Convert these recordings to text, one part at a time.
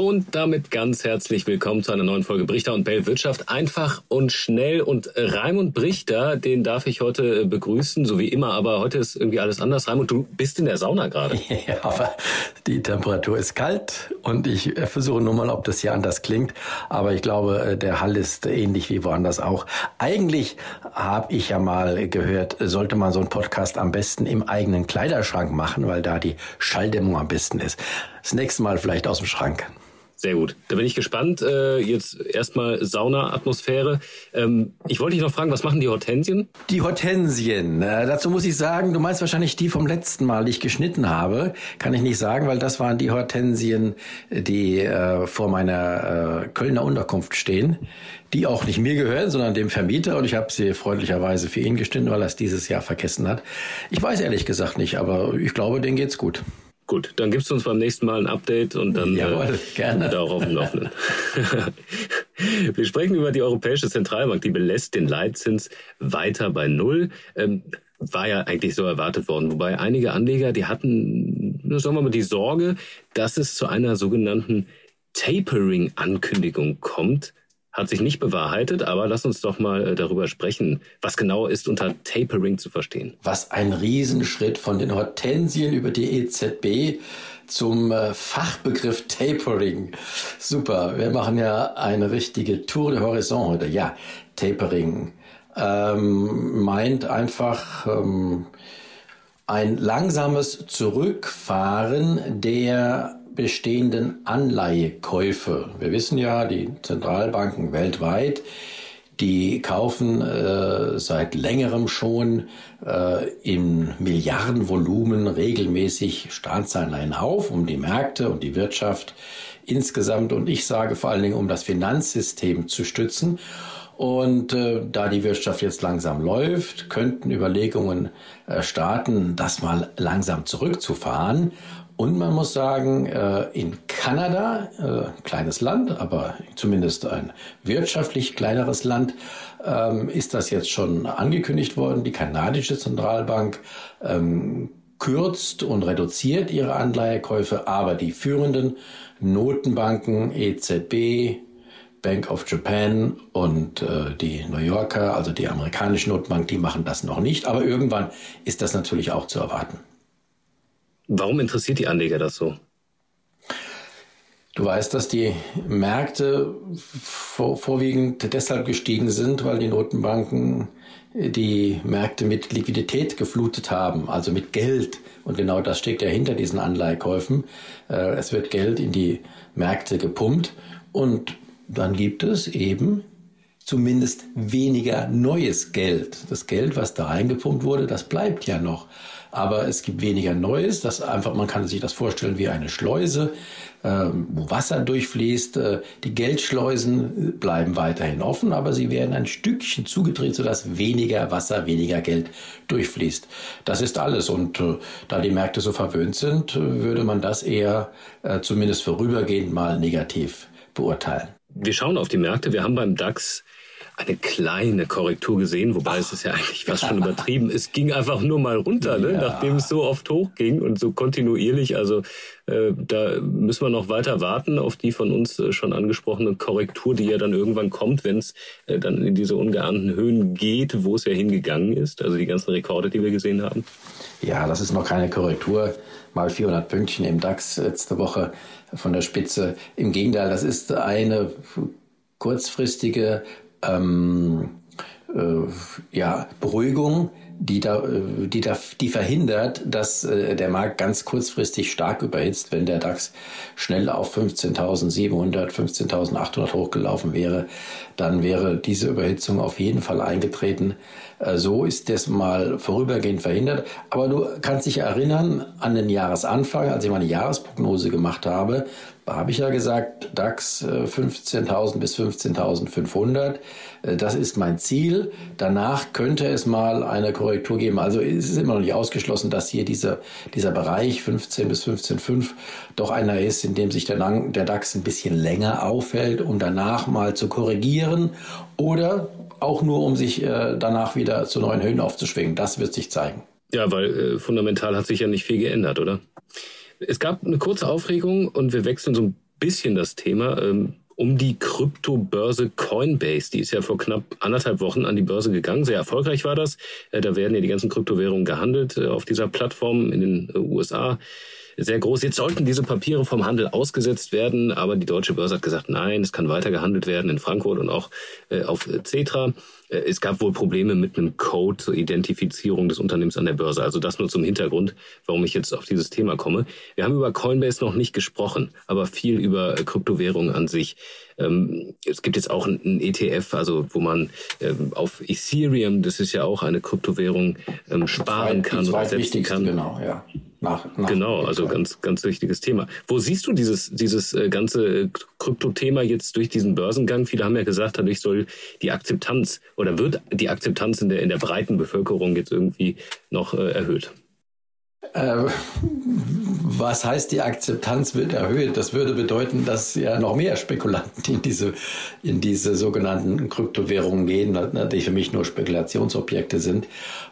Und damit ganz herzlich willkommen zu einer neuen Folge Brichter und Bell Wirtschaft einfach und schnell. Und Raimund Brichter, den darf ich heute äh, begrüßen, so wie immer, aber heute ist irgendwie alles anders. Raimund, du bist in der Sauna gerade. Ja, aber die Temperatur ist kalt und ich äh, versuche nur mal, ob das hier anders klingt. Aber ich glaube, äh, der Hall ist ähnlich wie woanders auch. Eigentlich habe ich ja mal gehört, sollte man so einen Podcast am besten im eigenen Kleiderschrank machen, weil da die Schalldämmung am besten ist. Das nächste Mal vielleicht aus dem Schrank. Sehr gut. Da bin ich gespannt. Äh, jetzt erstmal Sauna-Atmosphäre. Ähm, ich wollte dich noch fragen, was machen die Hortensien? Die Hortensien. Äh, dazu muss ich sagen, du meinst wahrscheinlich die vom letzten Mal, die ich geschnitten habe. Kann ich nicht sagen, weil das waren die Hortensien, die äh, vor meiner äh, Kölner Unterkunft stehen. Die auch nicht mir gehören, sondern dem Vermieter. Und ich habe sie freundlicherweise für ihn geschnitten, weil er es dieses Jahr vergessen hat. Ich weiß ehrlich gesagt nicht, aber ich glaube, denen geht's gut. Gut, dann gibst du uns beim nächsten Mal ein Update und dann Jawohl, äh, gerne. da auch auf dem Laufenden. Wir sprechen über die Europäische Zentralbank, die belässt den Leitzins weiter bei Null. Ähm, war ja eigentlich so erwartet worden. Wobei einige Anleger, die hatten, sagen wir mal, die Sorge, dass es zu einer sogenannten Tapering-Ankündigung kommt hat sich nicht bewahrheitet, aber lass uns doch mal äh, darüber sprechen. Was genau ist unter Tapering zu verstehen? Was ein Riesenschritt von den Hortensien über die EZB zum äh, Fachbegriff Tapering. Super, wir machen ja eine richtige Tour de Horizon heute. Ja, Tapering ähm, meint einfach ähm, ein langsames Zurückfahren der bestehenden Anleihekäufe. Wir wissen ja, die Zentralbanken weltweit, die kaufen äh, seit längerem schon äh, im Milliardenvolumen regelmäßig Staatsanleihen auf, um die Märkte und die Wirtschaft insgesamt und ich sage vor allen Dingen, um das Finanzsystem zu stützen. Und äh, da die Wirtschaft jetzt langsam läuft, könnten Überlegungen äh, starten, das mal langsam zurückzufahren. Und man muss sagen, äh, in Kanada, äh, kleines Land, aber zumindest ein wirtschaftlich kleineres Land, ähm, ist das jetzt schon angekündigt worden. Die kanadische Zentralbank ähm, kürzt und reduziert ihre Anleihekäufe, aber die führenden Notenbanken, EZB, Bank of Japan und äh, die New Yorker, also die amerikanische Notenbank, die machen das noch nicht. Aber irgendwann ist das natürlich auch zu erwarten. Warum interessiert die Anleger das so? Du weißt, dass die Märkte vor, vorwiegend deshalb gestiegen sind, weil die Notenbanken die Märkte mit Liquidität geflutet haben, also mit Geld. Und genau das steckt ja hinter diesen Anleihekäufen. Äh, es wird Geld in die Märkte gepumpt und dann gibt es eben zumindest weniger neues Geld. Das Geld, was da reingepumpt wurde, das bleibt ja noch aber es gibt weniger Neues. Das einfach, man kann sich das vorstellen wie eine Schleuse, ähm, wo Wasser durchfließt. Äh, die Geldschleusen bleiben weiterhin offen, aber sie werden ein Stückchen zugedreht, sodass weniger Wasser, weniger Geld durchfließt. Das ist alles. Und äh, da die Märkte so verwöhnt sind, würde man das eher äh, zumindest vorübergehend mal negativ beurteilen. Wir schauen auf die Märkte. Wir haben beim DAX eine kleine Korrektur gesehen, wobei es ist ja eigentlich fast schon übertrieben. Es ging einfach nur mal runter, ne? Ja. nachdem es so oft hochging und so kontinuierlich. Also äh, da müssen wir noch weiter warten auf die von uns äh, schon angesprochene Korrektur, die ja dann irgendwann kommt, wenn es äh, dann in diese ungeahnten Höhen geht, wo es ja hingegangen ist. Also die ganzen Rekorde, die wir gesehen haben. Ja, das ist noch keine Korrektur. Mal 400 Pünktchen im DAX letzte Woche von der Spitze. Im Gegenteil, das ist eine kurzfristige ähm, äh, ja, Beruhigung, die da, äh, die da, die verhindert, dass äh, der Markt ganz kurzfristig stark überhitzt, wenn der DAX schnell auf 15.700, 15.800 hochgelaufen wäre, dann wäre diese Überhitzung auf jeden Fall eingetreten. Äh, so ist das mal vorübergehend verhindert. Aber du kannst dich erinnern an den Jahresanfang, als ich meine Jahresprognose gemacht habe, habe ich ja gesagt, DAX 15.000 äh, bis 15.500. Äh, das ist mein Ziel. Danach könnte es mal eine Korrektur geben. Also es ist immer noch nicht ausgeschlossen, dass hier dieser, dieser Bereich 15 bis 15,5 doch einer ist, in dem sich der, der DAX ein bisschen länger aufhält, um danach mal zu korrigieren oder auch nur, um sich äh, danach wieder zu neuen Höhen aufzuschwingen. Das wird sich zeigen. Ja, weil äh, fundamental hat sich ja nicht viel geändert, oder? Es gab eine kurze Aufregung und wir wechseln so ein bisschen das Thema ähm, um die Kryptobörse Coinbase. Die ist ja vor knapp anderthalb Wochen an die Börse gegangen. Sehr erfolgreich war das. Äh, da werden ja die ganzen Kryptowährungen gehandelt äh, auf dieser Plattform in den äh, USA sehr groß. Jetzt sollten diese Papiere vom Handel ausgesetzt werden, aber die deutsche Börse hat gesagt, nein, es kann weiter gehandelt werden in Frankfurt und auch äh, auf Cetra. Äh, es gab wohl Probleme mit einem Code zur Identifizierung des Unternehmens an der Börse. Also das nur zum Hintergrund, warum ich jetzt auf dieses Thema komme. Wir haben über Coinbase noch nicht gesprochen, aber viel über äh, Kryptowährungen an sich. Ähm, es gibt jetzt auch ein ETF, also wo man ähm, auf Ethereum, das ist ja auch eine Kryptowährung, ähm, sparen kann oder setzen kann. Genau, ja. Nach, nach genau, also ganz, ganz wichtiges Thema. Wo siehst du dieses, dieses äh, ganze Krypto-Thema jetzt durch diesen Börsengang? Viele haben ja gesagt, dadurch soll die Akzeptanz oder wird die Akzeptanz in der, in der breiten Bevölkerung jetzt irgendwie noch äh, erhöht? Äh, was heißt, die Akzeptanz wird erhöht? Das würde bedeuten, dass ja noch mehr Spekulanten in diese, in diese sogenannten Kryptowährungen gehen, die für mich nur Spekulationsobjekte sind,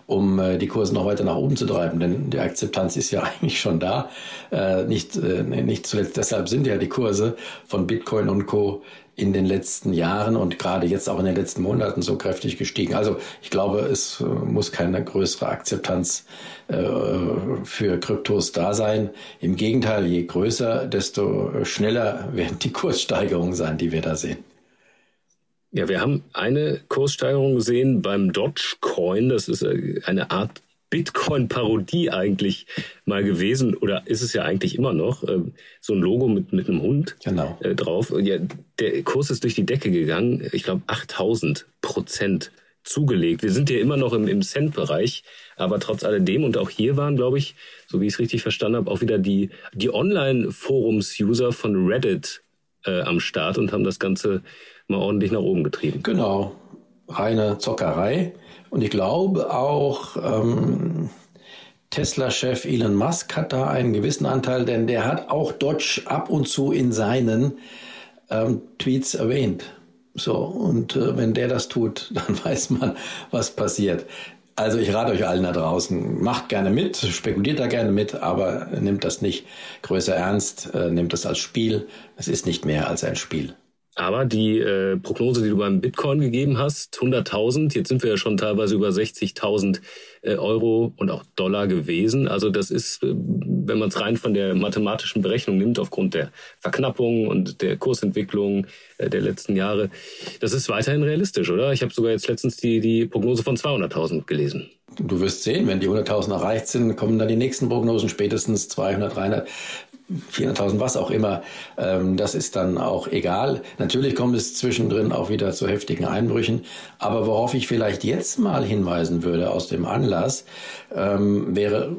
um äh, die Kurse noch weiter nach oben zu treiben. Denn die Akzeptanz ist ja eigentlich schon da. Äh, nicht, nicht zuletzt deshalb sind ja die Kurse von Bitcoin und Co in den letzten Jahren und gerade jetzt auch in den letzten Monaten so kräftig gestiegen. Also ich glaube, es äh, muss keine größere Akzeptanz äh, für Kryptos da sein. Im Gegenteil, je größer, desto schneller werden die Kurssteigerungen sein, die wir da sehen. Ja, wir haben eine Kurssteigerung gesehen beim Dogecoin. Das ist äh, eine Art Bitcoin-Parodie eigentlich mal gewesen oder ist es ja eigentlich immer noch äh, so ein Logo mit mit einem Hund genau. äh, drauf. Ja, der Kurs ist durch die Decke gegangen. Ich glaube 8000 Prozent zugelegt. Wir sind ja immer noch im, im Cent-Bereich, aber trotz alledem und auch hier waren, glaube ich, so wie ich es richtig verstanden habe, auch wieder die die Online-Forums-User von Reddit äh, am Start und haben das Ganze mal ordentlich nach oben getrieben. Genau, reine Zockerei. Und ich glaube auch, ähm, Tesla-Chef Elon Musk hat da einen gewissen Anteil, denn der hat auch Dodge ab und zu in seinen ähm, Tweets erwähnt. So, und äh, wenn der das tut, dann weiß man, was passiert. Also ich rate euch allen da draußen, macht gerne mit, spekuliert da gerne mit, aber nimmt das nicht größer ernst, äh, nimmt das als Spiel. Es ist nicht mehr als ein Spiel. Aber die äh, Prognose, die du beim Bitcoin gegeben hast, 100.000, jetzt sind wir ja schon teilweise über 60.000 äh, Euro und auch Dollar gewesen. Also das ist, äh, wenn man es rein von der mathematischen Berechnung nimmt, aufgrund der Verknappung und der Kursentwicklung äh, der letzten Jahre, das ist weiterhin realistisch, oder? Ich habe sogar jetzt letztens die, die Prognose von 200.000 gelesen. Du wirst sehen, wenn die 100.000 erreicht sind, kommen dann die nächsten Prognosen spätestens 200, 300. 400.000, was auch immer, ähm, das ist dann auch egal. Natürlich kommt es zwischendrin auch wieder zu heftigen Einbrüchen. Aber worauf ich vielleicht jetzt mal hinweisen würde aus dem Anlass, ähm, wäre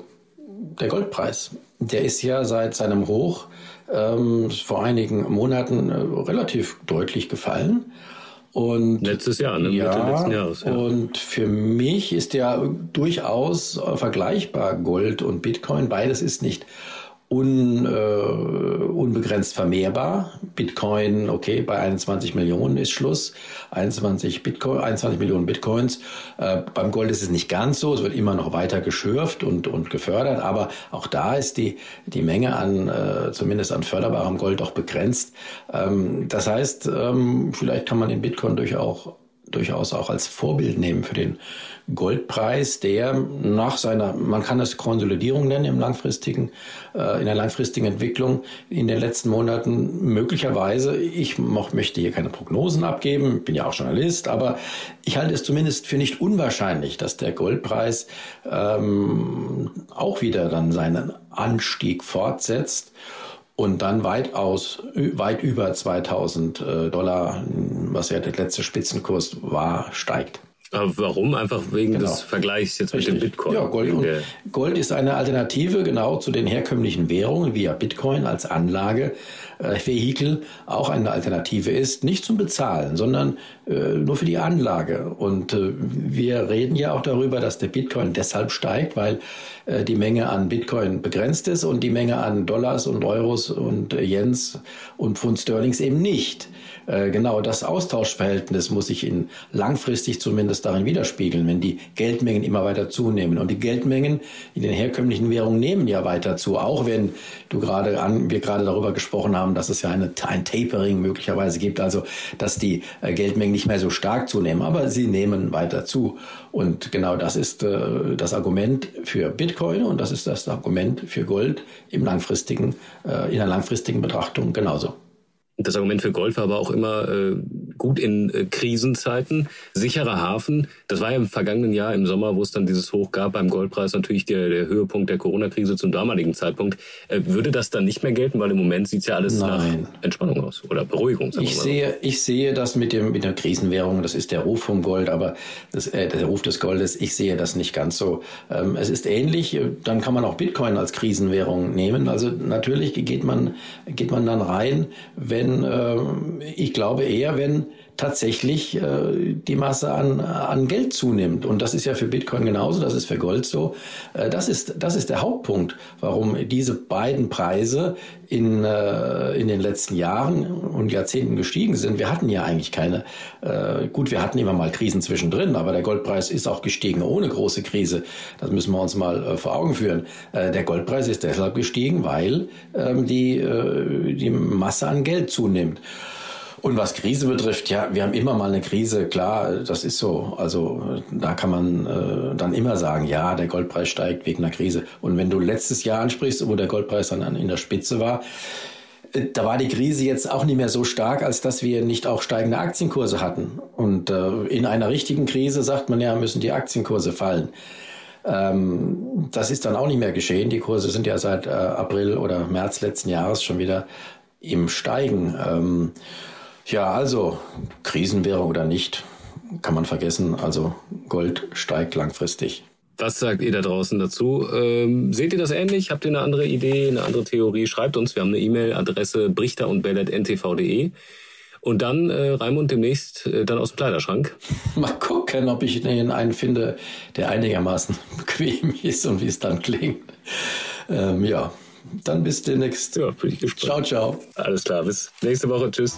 der Goldpreis. Der ist ja seit seinem Hoch ähm, vor einigen Monaten äh, relativ deutlich gefallen. Und letztes Jahr, ne? ja, Mitte letzten Jahres. Ja. Und für mich ist ja durchaus vergleichbar Gold und Bitcoin. Beides ist nicht un, äh, unbegrenzt vermehrbar. Bitcoin, okay, bei 21 Millionen ist Schluss. 21, Bitcoin, 21 Millionen Bitcoins. Äh, beim Gold ist es nicht ganz so. Es wird immer noch weiter geschürft und, und gefördert. Aber auch da ist die, die Menge an, äh, zumindest an förderbarem Gold auch begrenzt. Ähm, das heißt, ähm, vielleicht kann man den Bitcoin durchaus durchaus auch als Vorbild nehmen für den Goldpreis, der nach seiner, man kann es Konsolidierung nennen im langfristigen, äh, in der langfristigen Entwicklung in den letzten Monaten. Möglicherweise, ich möchte hier keine Prognosen abgeben, bin ja auch Journalist, aber ich halte es zumindest für nicht unwahrscheinlich, dass der Goldpreis ähm, auch wieder dann seinen Anstieg fortsetzt und dann weitaus, weit über 2000 äh, Dollar, was ja der letzte Spitzenkurs war, steigt. Aber warum? Einfach wegen genau. des Vergleichs jetzt Richtig. mit dem Bitcoin. Ja, Gold und, Gold ist eine Alternative genau zu den herkömmlichen Währungen, wie ja Bitcoin als Anlage äh, Vehikel auch eine Alternative ist, nicht zum Bezahlen, sondern nur für die Anlage. Und äh, wir reden ja auch darüber, dass der Bitcoin deshalb steigt, weil äh, die Menge an Bitcoin begrenzt ist und die Menge an Dollars und Euros und äh, Yens und Pfund Sterlings eben nicht. Äh, genau das Austauschverhältnis muss sich in langfristig zumindest darin widerspiegeln, wenn die Geldmengen immer weiter zunehmen. Und die Geldmengen in den herkömmlichen Währungen nehmen ja weiter zu, auch wenn du gerade an, wir gerade darüber gesprochen haben, dass es ja eine, ein Tapering möglicherweise gibt, also dass die äh, Geldmengen nicht mehr so stark zunehmen, aber sie nehmen weiter zu. Und genau das ist äh, das Argument für Bitcoin und das ist das Argument für Gold im langfristigen, in der langfristigen Betrachtung genauso. Das Argument für Gold war aber auch immer äh, gut in äh, Krisenzeiten. Sicherer Hafen. Das war ja im vergangenen Jahr im Sommer, wo es dann dieses Hoch gab beim Goldpreis, natürlich der, der Höhepunkt der Corona-Krise zum damaligen Zeitpunkt. Äh, würde das dann nicht mehr gelten? Weil im Moment sieht es ja alles Nein. nach Entspannung aus oder Beruhigung. ich, sehe, ich sehe das mit, dem, mit der Krisenwährung, das ist der Ruf vom Gold, aber das, äh, der Ruf des Goldes, ich sehe das nicht ganz so. Ähm, es ist ähnlich, äh, dann kann man auch Bitcoin als Krisenwährung nehmen. Also natürlich geht man, geht man dann rein, wenn wenn, äh, ich glaube eher, wenn tatsächlich äh, die Masse an, an Geld zunimmt. Und das ist ja für Bitcoin genauso, das ist für Gold so. Äh, das, ist, das ist der Hauptpunkt, warum diese beiden Preise in, äh, in den letzten Jahren und Jahrzehnten gestiegen sind. Wir hatten ja eigentlich keine, äh, gut, wir hatten immer mal Krisen zwischendrin, aber der Goldpreis ist auch gestiegen ohne große Krise. Das müssen wir uns mal äh, vor Augen führen. Äh, der Goldpreis ist deshalb gestiegen, weil ähm, die, äh, die Masse an Geld zunimmt. Und was Krise betrifft, ja, wir haben immer mal eine Krise, klar, das ist so. Also da kann man äh, dann immer sagen, ja, der Goldpreis steigt wegen einer Krise. Und wenn du letztes Jahr ansprichst, wo der Goldpreis dann in der Spitze war, äh, da war die Krise jetzt auch nicht mehr so stark, als dass wir nicht auch steigende Aktienkurse hatten. Und äh, in einer richtigen Krise sagt man ja, müssen die Aktienkurse fallen. Ähm, das ist dann auch nicht mehr geschehen. Die Kurse sind ja seit äh, April oder März letzten Jahres schon wieder im Steigen. Ähm, ja, also Krisenwährung oder nicht, kann man vergessen. Also Gold steigt langfristig. Was sagt ihr da draußen dazu? Ähm, seht ihr das ähnlich? Habt ihr eine andere Idee, eine andere Theorie? Schreibt uns. Wir haben eine E-Mail-Adresse brichter und ntv.de. Und dann, äh, Raimund, demnächst äh, dann aus dem Kleiderschrank. Mal gucken, ob ich einen finde, der einigermaßen bequem ist und wie es dann klingt. Ähm, ja, dann bis demnächst. Ja, bin ich gespannt. Ciao, ciao. Alles klar, bis nächste Woche. Tschüss.